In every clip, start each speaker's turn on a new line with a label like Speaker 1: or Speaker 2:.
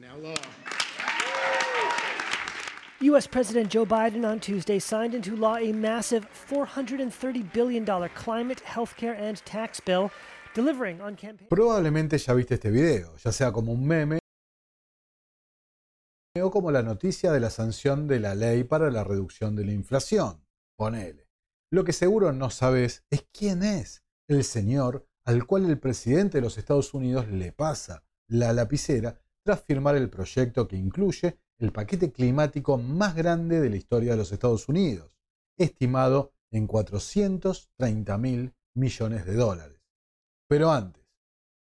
Speaker 1: Now law.
Speaker 2: U.S. President Joe Biden on Tuesday signed into law a massive $430 billion climate, healthcare, and tax bill, delivering on campaign.
Speaker 3: Probablemente ya viste este video, ya sea como un meme o como la noticia de la sanción de la ley para la reducción de la inflación. Ponele. Lo que seguro no sabes es quién es el señor al cual el presidente de los Estados Unidos le pasa la lapicera tras firmar el proyecto que incluye el paquete climático más grande de la historia de los Estados Unidos, estimado en 430 mil millones de dólares. Pero antes,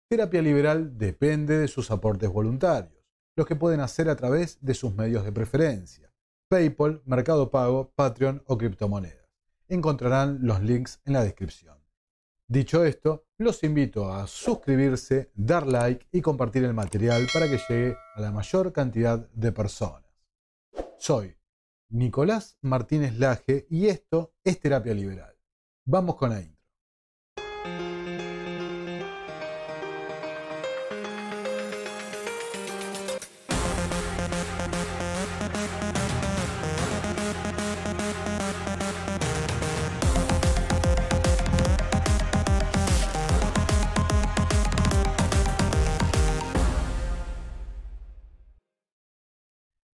Speaker 3: Terapia Liberal depende de sus aportes voluntarios, los que pueden hacer a través de sus medios de preferencia, PayPal, Mercado Pago, Patreon o criptomonedas. Encontrarán los links en la descripción. Dicho esto, los invito a suscribirse, dar like y compartir el material para que llegue a la mayor cantidad de personas. Soy Nicolás Martínez Laje y esto es Terapia Liberal. Vamos con la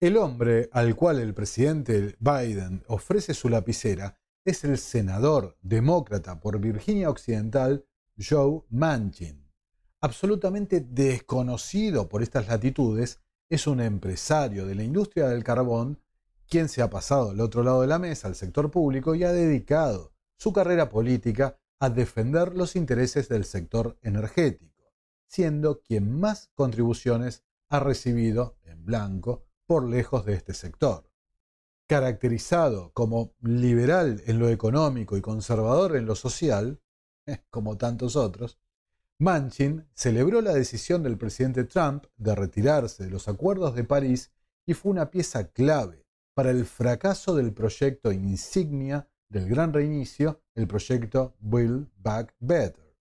Speaker 3: El hombre al cual el presidente Biden ofrece su lapicera es el senador demócrata por Virginia Occidental Joe Manchin. Absolutamente desconocido por estas latitudes, es un empresario de la industria del carbón quien se ha pasado al otro lado de la mesa al sector público y ha dedicado su carrera política a defender los intereses del sector energético, siendo quien más contribuciones ha recibido en blanco por lejos de este sector. Caracterizado como liberal en lo económico y conservador en lo social, como tantos otros, Manchin celebró la decisión del presidente Trump de retirarse de los acuerdos de París y fue una pieza clave para el fracaso del proyecto insignia del gran reinicio, el proyecto Build Back Better.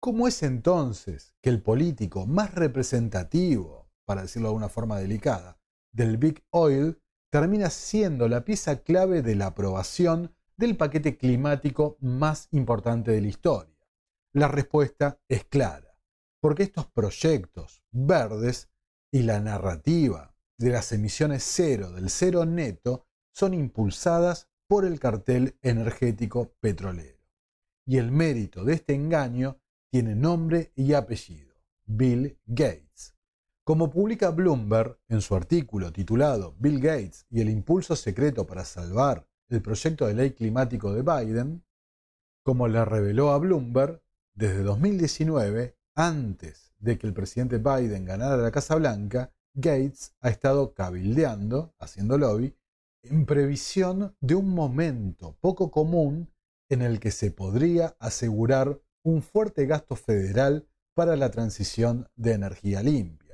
Speaker 3: ¿Cómo es entonces que el político más representativo, para decirlo de una forma delicada, del Big Oil termina siendo la pieza clave de la aprobación del paquete climático más importante de la historia? La respuesta es clara, porque estos proyectos verdes y la narrativa de las emisiones cero del cero neto son impulsadas por el cartel energético petrolero. Y el mérito de este engaño tiene nombre y apellido, Bill Gates. Como publica Bloomberg en su artículo titulado Bill Gates y el impulso secreto para salvar el proyecto de ley climático de Biden, como le reveló a Bloomberg, desde 2019, antes de que el presidente Biden ganara la Casa Blanca, Gates ha estado cabildeando, haciendo lobby, en previsión de un momento poco común en el que se podría asegurar un fuerte gasto federal para la transición de energía limpia.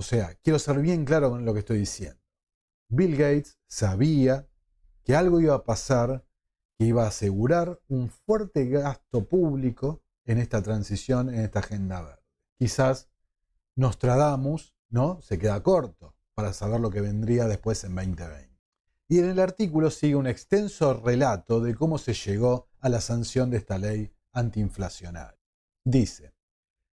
Speaker 3: O sea, quiero ser bien claro con lo que estoy diciendo. Bill Gates sabía que algo iba a pasar que iba a asegurar un fuerte gasto público en esta transición, en esta agenda verde. Quizás Nostradamus ¿no? se queda corto para saber lo que vendría después en 2020. Y en el artículo sigue un extenso relato de cómo se llegó a la sanción de esta ley antiinflacionaria. Dice,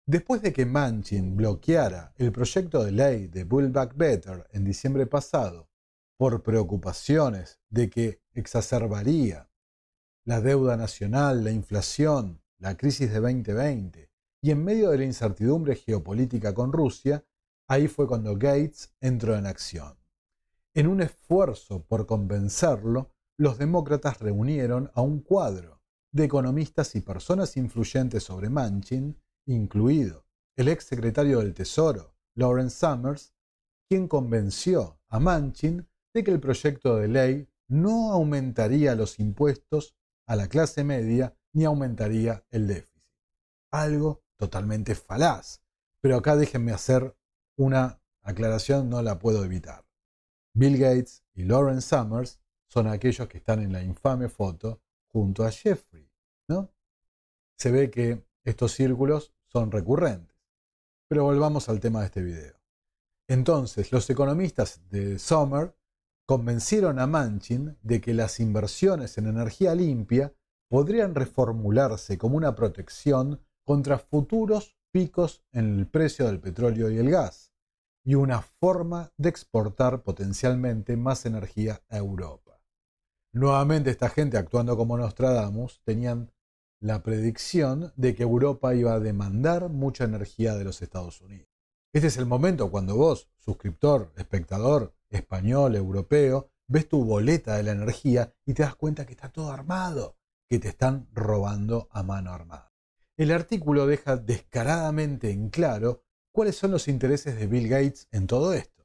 Speaker 3: Después de que Manchin bloqueara el proyecto de ley de Build Back Better en diciembre pasado por preocupaciones de que exacerbaría la deuda nacional, la inflación, la crisis de 2020 y en medio de la incertidumbre geopolítica con Rusia, ahí fue cuando Gates entró en acción. En un esfuerzo por convencerlo, los demócratas reunieron a un cuadro de economistas y personas influyentes sobre Manchin incluido el ex secretario del Tesoro, Lawrence Summers, quien convenció a Manchin de que el proyecto de ley no aumentaría los impuestos a la clase media ni aumentaría el déficit. Algo totalmente falaz. Pero acá déjenme hacer una aclaración, no la puedo evitar. Bill Gates y Lawrence Summers son aquellos que están en la infame foto junto a Jeffrey, ¿no? Se ve que estos círculos son recurrentes. Pero volvamos al tema de este video. Entonces, los economistas de Sommer convencieron a Manchin de que las inversiones en energía limpia podrían reformularse como una protección contra futuros picos en el precio del petróleo y el gas, y una forma de exportar potencialmente más energía a Europa. Nuevamente esta gente actuando como Nostradamus tenían la predicción de que Europa iba a demandar mucha energía de los Estados Unidos. Este es el momento cuando vos, suscriptor, espectador, español, europeo, ves tu boleta de la energía y te das cuenta que está todo armado, que te están robando a mano armada. El artículo deja descaradamente en claro cuáles son los intereses de Bill Gates en todo esto.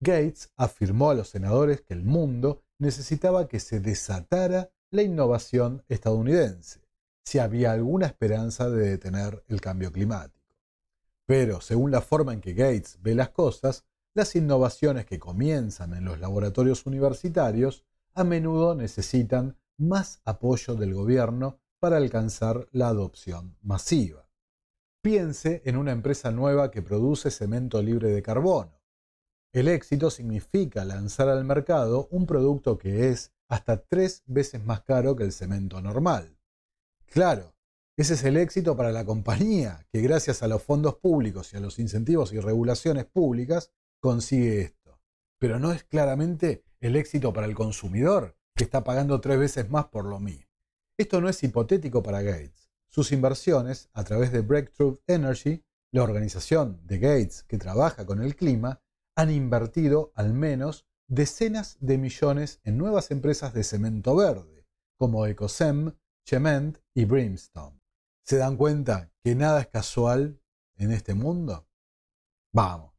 Speaker 3: Gates afirmó a los senadores que el mundo necesitaba que se desatara la innovación estadounidense, si había alguna esperanza de detener el cambio climático. Pero, según la forma en que Gates ve las cosas, las innovaciones que comienzan en los laboratorios universitarios a menudo necesitan más apoyo del gobierno para alcanzar la adopción masiva. Piense en una empresa nueva que produce cemento libre de carbono. El éxito significa lanzar al mercado un producto que es hasta tres veces más caro que el cemento normal. Claro, ese es el éxito para la compañía, que gracias a los fondos públicos y a los incentivos y regulaciones públicas consigue esto. Pero no es claramente el éxito para el consumidor, que está pagando tres veces más por lo mismo. Esto no es hipotético para Gates. Sus inversiones a través de Breakthrough Energy, la organización de Gates que trabaja con el clima, han invertido al menos decenas de millones en nuevas empresas de cemento verde, como Ecosem, Cement y Brimstone. ¿Se dan cuenta que nada es casual en este mundo? Vamos.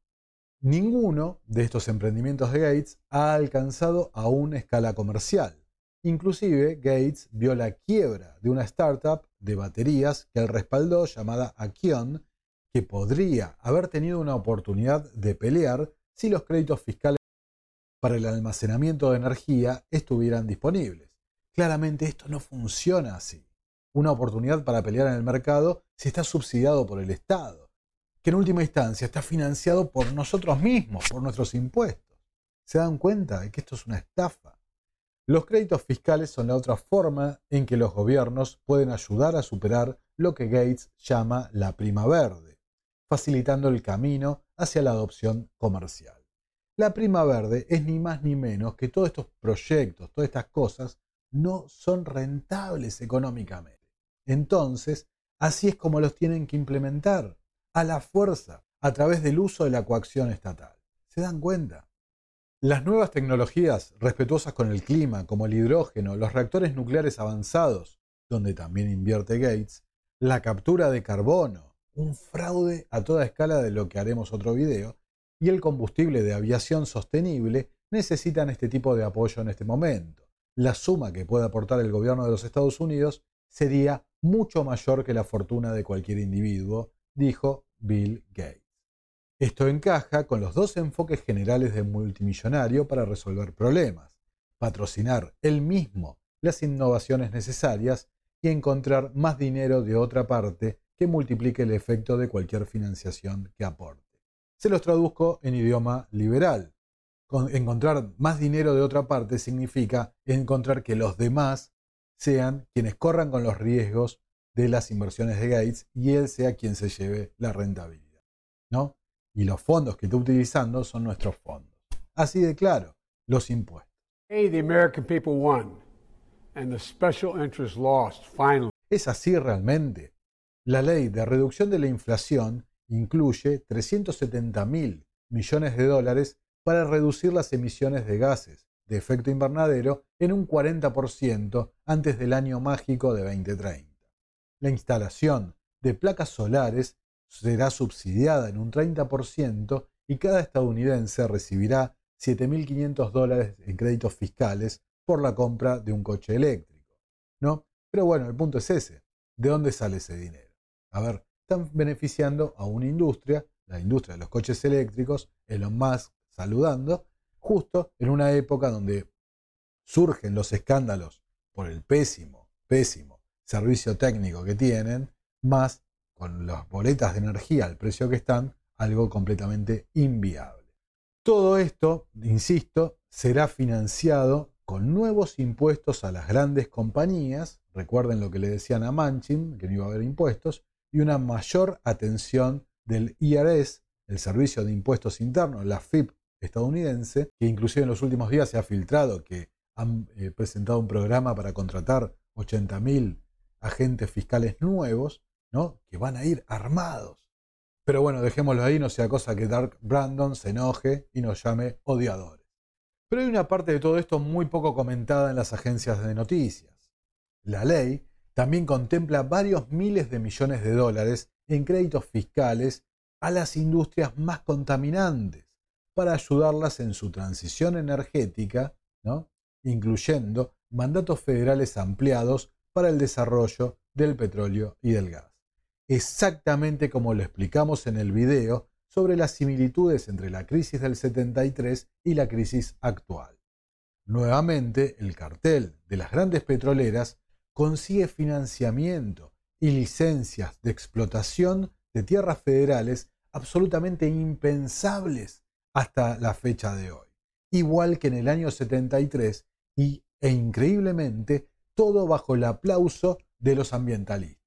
Speaker 3: Ninguno de estos emprendimientos de Gates ha alcanzado aún escala comercial. Inclusive Gates vio la quiebra de una startup de baterías que él respaldó llamada Akion, que podría haber tenido una oportunidad de pelear si los créditos fiscales para el almacenamiento de energía estuvieran disponibles. Claramente esto no funciona así. Una oportunidad para pelear en el mercado si está subsidiado por el Estado, que en última instancia está financiado por nosotros mismos, por nuestros impuestos. ¿Se dan cuenta de que esto es una estafa? Los créditos fiscales son la otra forma en que los gobiernos pueden ayudar a superar lo que Gates llama la prima verde, facilitando el camino hacia la adopción comercial. La prima verde es ni más ni menos que todos estos proyectos, todas estas cosas, no son rentables económicamente. Entonces, así es como los tienen que implementar, a la fuerza, a través del uso de la coacción estatal. ¿Se dan cuenta? Las nuevas tecnologías respetuosas con el clima, como el hidrógeno, los reactores nucleares avanzados, donde también invierte Gates, la captura de carbono, un fraude a toda escala de lo que haremos otro video, y el combustible de aviación sostenible necesitan este tipo de apoyo en este momento. La suma que puede aportar el gobierno de los Estados Unidos sería mucho mayor que la fortuna de cualquier individuo, dijo Bill Gates. Esto encaja con los dos enfoques generales de multimillonario para resolver problemas, patrocinar él mismo las innovaciones necesarias y encontrar más dinero de otra parte que multiplique el efecto de cualquier financiación que aporte. Se los traduzco en idioma liberal. Encontrar más dinero de otra parte significa encontrar que los demás sean quienes corran con los riesgos de las inversiones de Gates y él sea quien se lleve la rentabilidad. ¿no? y los fondos que está utilizando son nuestros fondos. Así de claro, los impuestos. ¿Es así realmente? La ley de reducción de la inflación incluye 370 mil millones de dólares para reducir las emisiones de gases de efecto invernadero en un 40% antes del año mágico de 2030. La instalación de placas solares será subsidiada en un 30% y cada estadounidense recibirá 7.500 dólares en créditos fiscales por la compra de un coche eléctrico. ¿No? Pero bueno, el punto es ese. ¿De dónde sale ese dinero? A ver, están beneficiando a una industria, la industria de los coches eléctricos, Elon Musk saludando, justo en una época donde surgen los escándalos por el pésimo, pésimo servicio técnico que tienen, más con las boletas de energía al precio que están, algo completamente inviable. Todo esto, insisto, será financiado con nuevos impuestos a las grandes compañías, recuerden lo que le decían a Manchin, que no iba a haber impuestos, y una mayor atención del IRS, el Servicio de Impuestos Internos, la FIP estadounidense, que inclusive en los últimos días se ha filtrado que han eh, presentado un programa para contratar 80.000 agentes fiscales nuevos, ¿no? que van a ir armados. Pero bueno, dejémoslo ahí, no sea cosa que Dark Brandon se enoje y nos llame odiadores. Pero hay una parte de todo esto muy poco comentada en las agencias de noticias. La ley también contempla varios miles de millones de dólares en créditos fiscales a las industrias más contaminantes para ayudarlas en su transición energética, incluyendo mandatos federales ampliados para el desarrollo del petróleo y del gas. Exactamente como lo explicamos en el video sobre las similitudes entre la crisis del 73 y la crisis actual. Nuevamente, el cartel de las grandes petroleras consigue financiamiento y licencias de explotación de tierras federales absolutamente impensables hasta la fecha de hoy. Igual que en el año 73 y, e increíblemente, todo bajo el aplauso de los ambientalistas.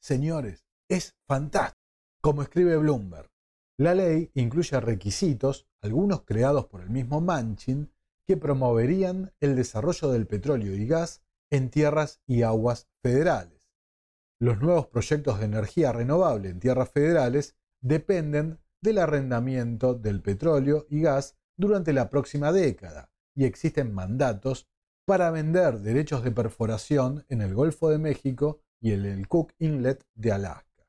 Speaker 3: Señores, es fantástico. Como escribe Bloomberg, la ley incluye requisitos, algunos creados por el mismo Manchin, que promoverían el desarrollo del petróleo y gas en tierras y aguas federales. Los nuevos proyectos de energía renovable en tierras federales dependen del arrendamiento del petróleo y gas durante la próxima década y existen mandatos para vender derechos de perforación en el Golfo de México y en el Cook Inlet de Alaska.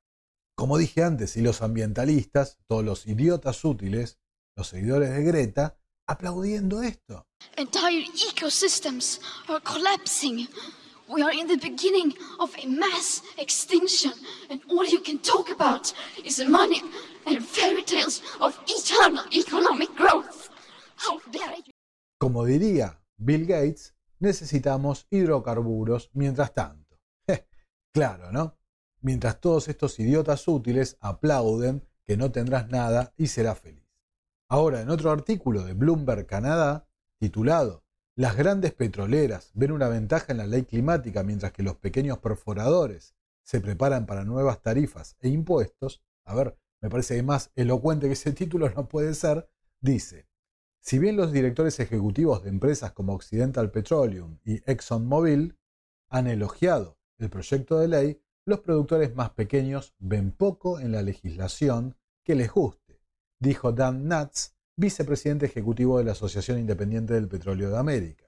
Speaker 3: Como dije antes, y los ambientalistas, todos los idiotas útiles, los seguidores de Greta, aplaudiendo esto.
Speaker 1: Entire ecosystems are collapsing. We are in the beginning of a mass extinction, and all you can talk about is money and fairy tales of eternal economic growth. How dare you?
Speaker 3: Como diría Bill Gates, necesitamos hidrocarburos mientras tanto. claro, ¿no? Mientras todos estos idiotas útiles aplauden que no tendrás nada y serás feliz. Ahora, en otro artículo de Bloomberg Canadá, titulado Las grandes petroleras ven una ventaja en la ley climática mientras que los pequeños perforadores se preparan para nuevas tarifas e impuestos, a ver, me parece más elocuente que ese título no puede ser, dice, si bien los directores ejecutivos de empresas como Occidental Petroleum y ExxonMobil han elogiado el proyecto de ley, los productores más pequeños ven poco en la legislación que les guste dijo Dan Natz, vicepresidente ejecutivo de la Asociación Independiente del Petróleo de América.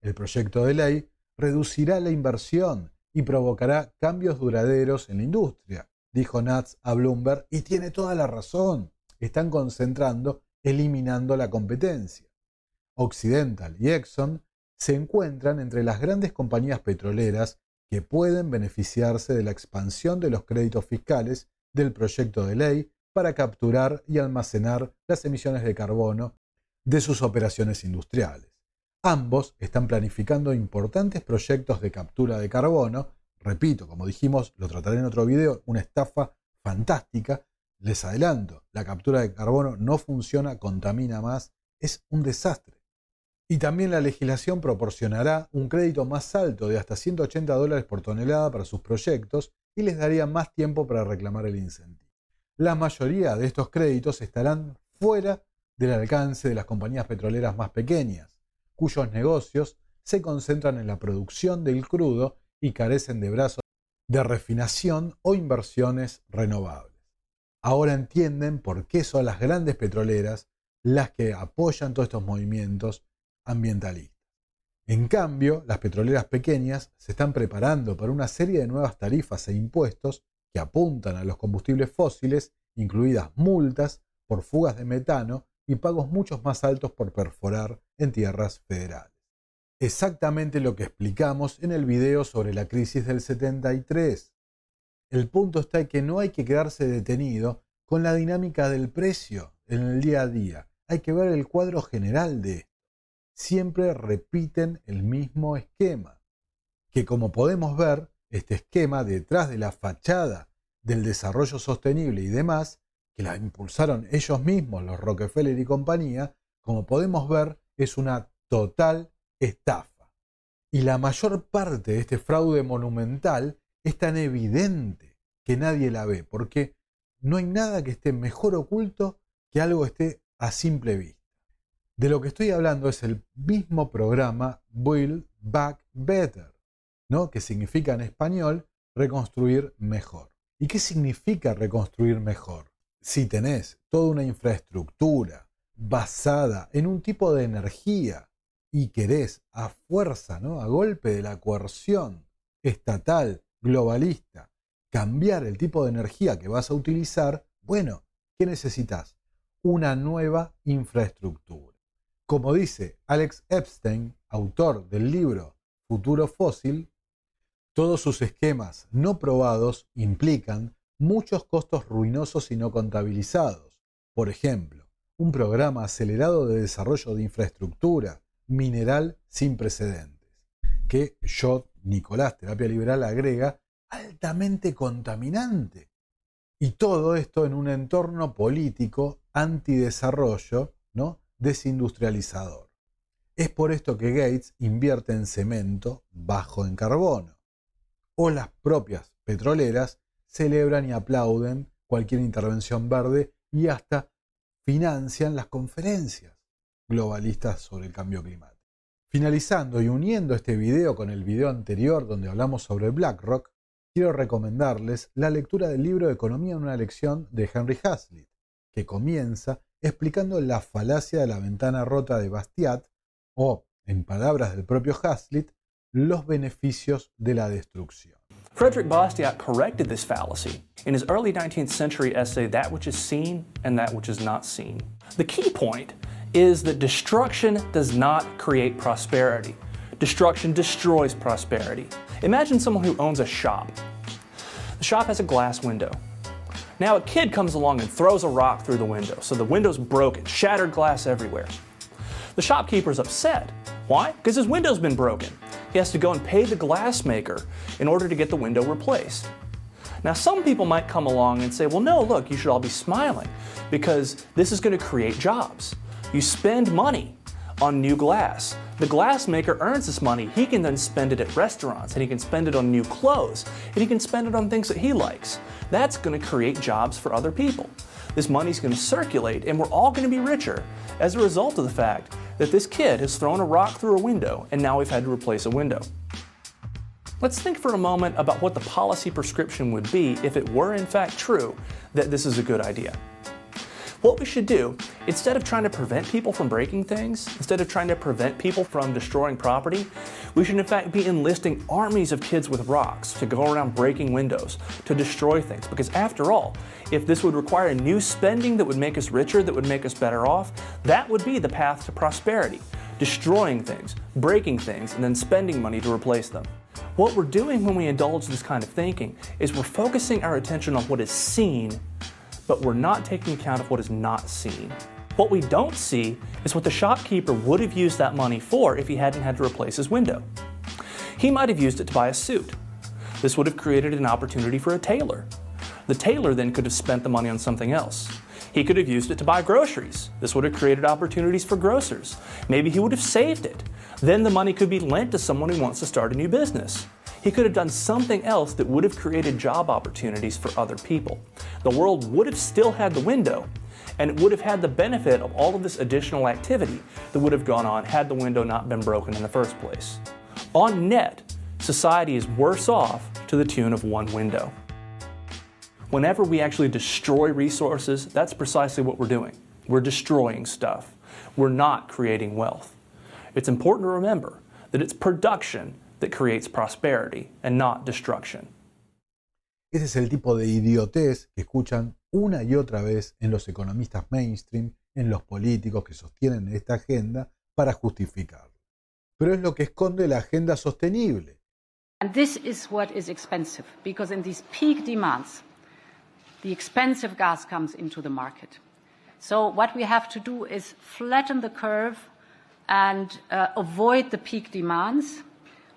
Speaker 3: El proyecto de ley reducirá la inversión y provocará cambios duraderos en la industria, dijo Natz a Bloomberg, y tiene toda la razón. Están concentrando, eliminando la competencia. Occidental y Exxon se encuentran entre las grandes compañías petroleras que pueden beneficiarse de la expansión de los créditos fiscales del proyecto de ley para capturar y almacenar las emisiones de carbono de sus operaciones industriales. Ambos están planificando importantes proyectos de captura de carbono. Repito, como dijimos, lo trataré en otro video, una estafa fantástica. Les adelanto, la captura de carbono no funciona, contamina más, es un desastre. Y también la legislación proporcionará un crédito más alto de hasta 180 dólares por tonelada para sus proyectos y les daría más tiempo para reclamar el incentivo la mayoría de estos créditos estarán fuera del alcance de las compañías petroleras más pequeñas, cuyos negocios se concentran en la producción del crudo y carecen de brazos de refinación o inversiones renovables. Ahora entienden por qué son las grandes petroleras las que apoyan todos estos movimientos ambientalistas. En cambio, las petroleras pequeñas se están preparando para una serie de nuevas tarifas e impuestos apuntan a los combustibles fósiles, incluidas multas por fugas de metano y pagos muchos más altos por perforar en tierras federales. Exactamente lo que explicamos en el video sobre la crisis del 73. El punto está en que no hay que quedarse detenido con la dinámica del precio en el día a día. Hay que ver el cuadro general de esto. Siempre repiten el mismo esquema, que como podemos ver, este esquema detrás de la fachada del desarrollo sostenible y demás, que la impulsaron ellos mismos, los Rockefeller y compañía, como podemos ver, es una total estafa. Y la mayor parte de este fraude monumental es tan evidente que nadie la ve, porque no hay nada que esté mejor oculto que algo esté a simple vista. De lo que estoy hablando es el mismo programa Build Back Better, ¿no? que significa en español reconstruir mejor. ¿Y qué significa reconstruir mejor? Si tenés toda una infraestructura basada en un tipo de energía y querés a fuerza, ¿no? a golpe de la coerción estatal, globalista, cambiar el tipo de energía que vas a utilizar, bueno, ¿qué necesitas? Una nueva infraestructura. Como dice Alex Epstein, autor del libro Futuro Fósil, todos sus esquemas no probados implican muchos costos ruinosos y no contabilizados. Por ejemplo, un programa acelerado de desarrollo de infraestructura mineral sin precedentes, que yo, Nicolás Terapia Liberal, agrega altamente contaminante. Y todo esto en un entorno político antidesarrollo, ¿no? desindustrializador. Es por esto que Gates invierte en cemento bajo en carbono o las propias petroleras celebran y aplauden cualquier intervención verde y hasta financian las conferencias globalistas sobre el cambio climático. Finalizando y uniendo este video con el video anterior donde hablamos sobre BlackRock, quiero recomendarles la lectura del libro Economía en una lección de Henry Hazlitt, que comienza explicando la falacia de la ventana rota de Bastiat, o, en palabras del propio Hazlitt, los beneficios de la destrucción.
Speaker 4: Frederick Bastiat corrected this fallacy in his early 19th century essay, That Which Is Seen and That Which Is Not Seen. The key point is that destruction does not create prosperity. Destruction destroys prosperity. Imagine someone who owns a shop. The shop has a glass window. Now a kid comes along and throws a rock through the window, so the window's broken, shattered glass everywhere. The shopkeeper's upset. Why? Because his window's been broken has to go and pay the glassmaker in order to get the window replaced. Now, some people might come along and say, well, no, look, you should all be smiling because this is going to create jobs. You spend money on new glass. The glassmaker earns this money. He can then spend it at restaurants and he can spend it on new clothes and he can spend it on things that he likes. That's going to create jobs for other people. This money's going to circulate and we're all going to be richer as a result of the fact that this kid has thrown a rock through a window and now we've had to replace a window. Let's think for a moment about what the policy prescription would be if it were in fact true that this is a good idea. What we should do, instead of trying to prevent people from breaking things, instead of trying to prevent people from destroying property, we should in fact be enlisting armies of kids with rocks to go around breaking windows, to destroy things. Because after all, if this would require new spending that would make us richer, that would make us better off, that would be the path to prosperity. Destroying things, breaking things, and then spending money to replace them. What we're doing when we indulge this kind of thinking is we're focusing our attention on what is seen but we're not taking account of what is not seen. What we don't see is what the shopkeeper would have used that money for if he hadn't had to replace his window. He might have used it to buy a suit. This would have created an opportunity for a tailor. The tailor then could have spent the money on something else. He could have used it to buy groceries. This would have created opportunities for grocers. Maybe he would have saved it. Then the money could be lent to someone who wants to start a new business. He could have done something else that would have created job opportunities for other people. The world would have still had the window, and it would have had the benefit of all of this additional activity that would have gone on had the window not been broken in the first place. On net, society is worse off to the tune of one window. Whenever we actually destroy resources, that's precisely what we're doing. We're destroying stuff. We're not creating wealth. It's important to remember that it's production that creates prosperity and not destruction.
Speaker 3: Ese es el tipo de idiotez que escuchan una y otra vez en los economistas mainstream, en los políticos que sostienen esta agenda para justificarlo. Pero es lo que esconde la agenda sostenible.
Speaker 5: And this is what is expensive because in these peak demands, the expensive gas comes into the market. So what we have to do is flatten the curve and uh, avoid the peak demands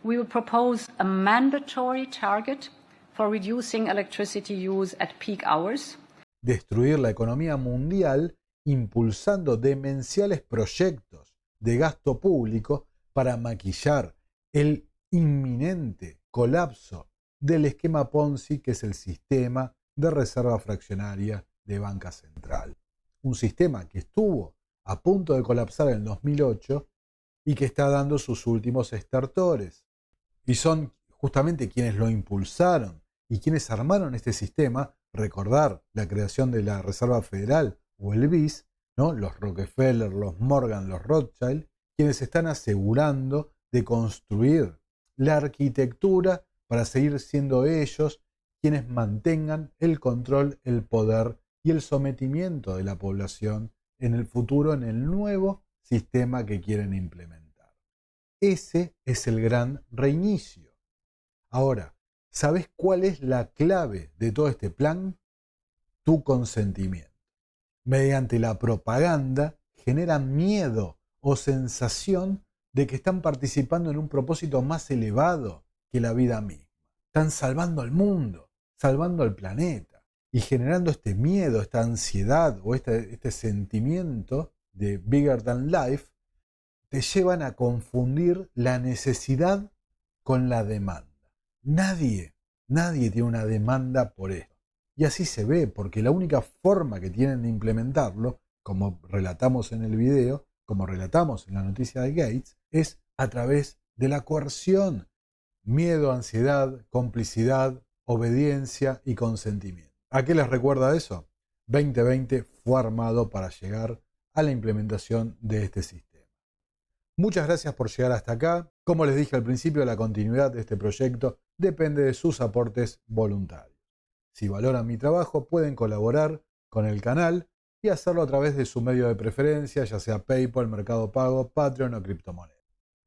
Speaker 5: we will propose a mandatory target for reducing electricity use at peak hours.
Speaker 3: Destruir la economía mundial impulsando demenciales proyectos de gasto público para maquillar el inminente colapso del esquema Ponzi que es el sistema de reserva fraccionaria de banca central. Un sistema que estuvo a punto de colapsar en 2008 y que está dando sus últimos estertores. Y son justamente quienes lo impulsaron y quienes armaron este sistema, recordar la creación de la Reserva Federal o el BIS, ¿no? los Rockefeller, los Morgan, los Rothschild, quienes están asegurando de construir la arquitectura para seguir siendo ellos quienes mantengan el control, el poder y el sometimiento de la población en el futuro, en el nuevo sistema que quieren implementar. Ese es el gran reinicio. Ahora, ¿sabes cuál es la clave de todo este plan? Tu consentimiento. Mediante la propaganda generan miedo o sensación de que están participando en un propósito más elevado que la vida misma. Están salvando al mundo, salvando al planeta y generando este miedo, esta ansiedad o este, este sentimiento de bigger than life, te llevan a confundir la necesidad con la demanda. Nadie, nadie tiene una demanda por esto. Y así se ve, porque la única forma que tienen de implementarlo, como relatamos en el video, como relatamos en la noticia de Gates, es a través de la coerción. Miedo, ansiedad, complicidad, obediencia y consentimiento. ¿A qué les recuerda eso? 2020 fue armado para llegar a la implementación de este sistema. Muchas gracias por llegar hasta acá. Como les dije al principio, la continuidad de este proyecto depende de sus aportes voluntarios. Si valoran mi trabajo, pueden colaborar con el canal y hacerlo a través de su medio de preferencia, ya sea PayPal, Mercado Pago, Patreon o criptomonedas.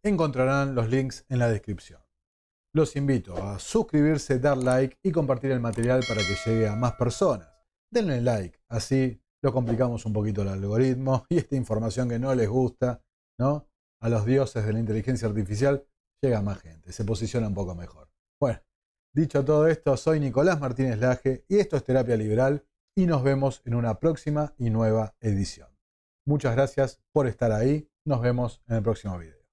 Speaker 3: Encontrarán los links en la descripción. Los invito a suscribirse, dar like y compartir el material para que llegue a más personas. Denle like, así lo complicamos un poquito el algoritmo y esta información que no les gusta, ¿no? A los dioses de la inteligencia artificial llega más gente, se posiciona un poco mejor. Bueno, dicho todo esto, soy Nicolás Martínez Laje y esto es Terapia Liberal y nos vemos en una próxima y nueva edición. Muchas gracias por estar ahí, nos vemos en el próximo video.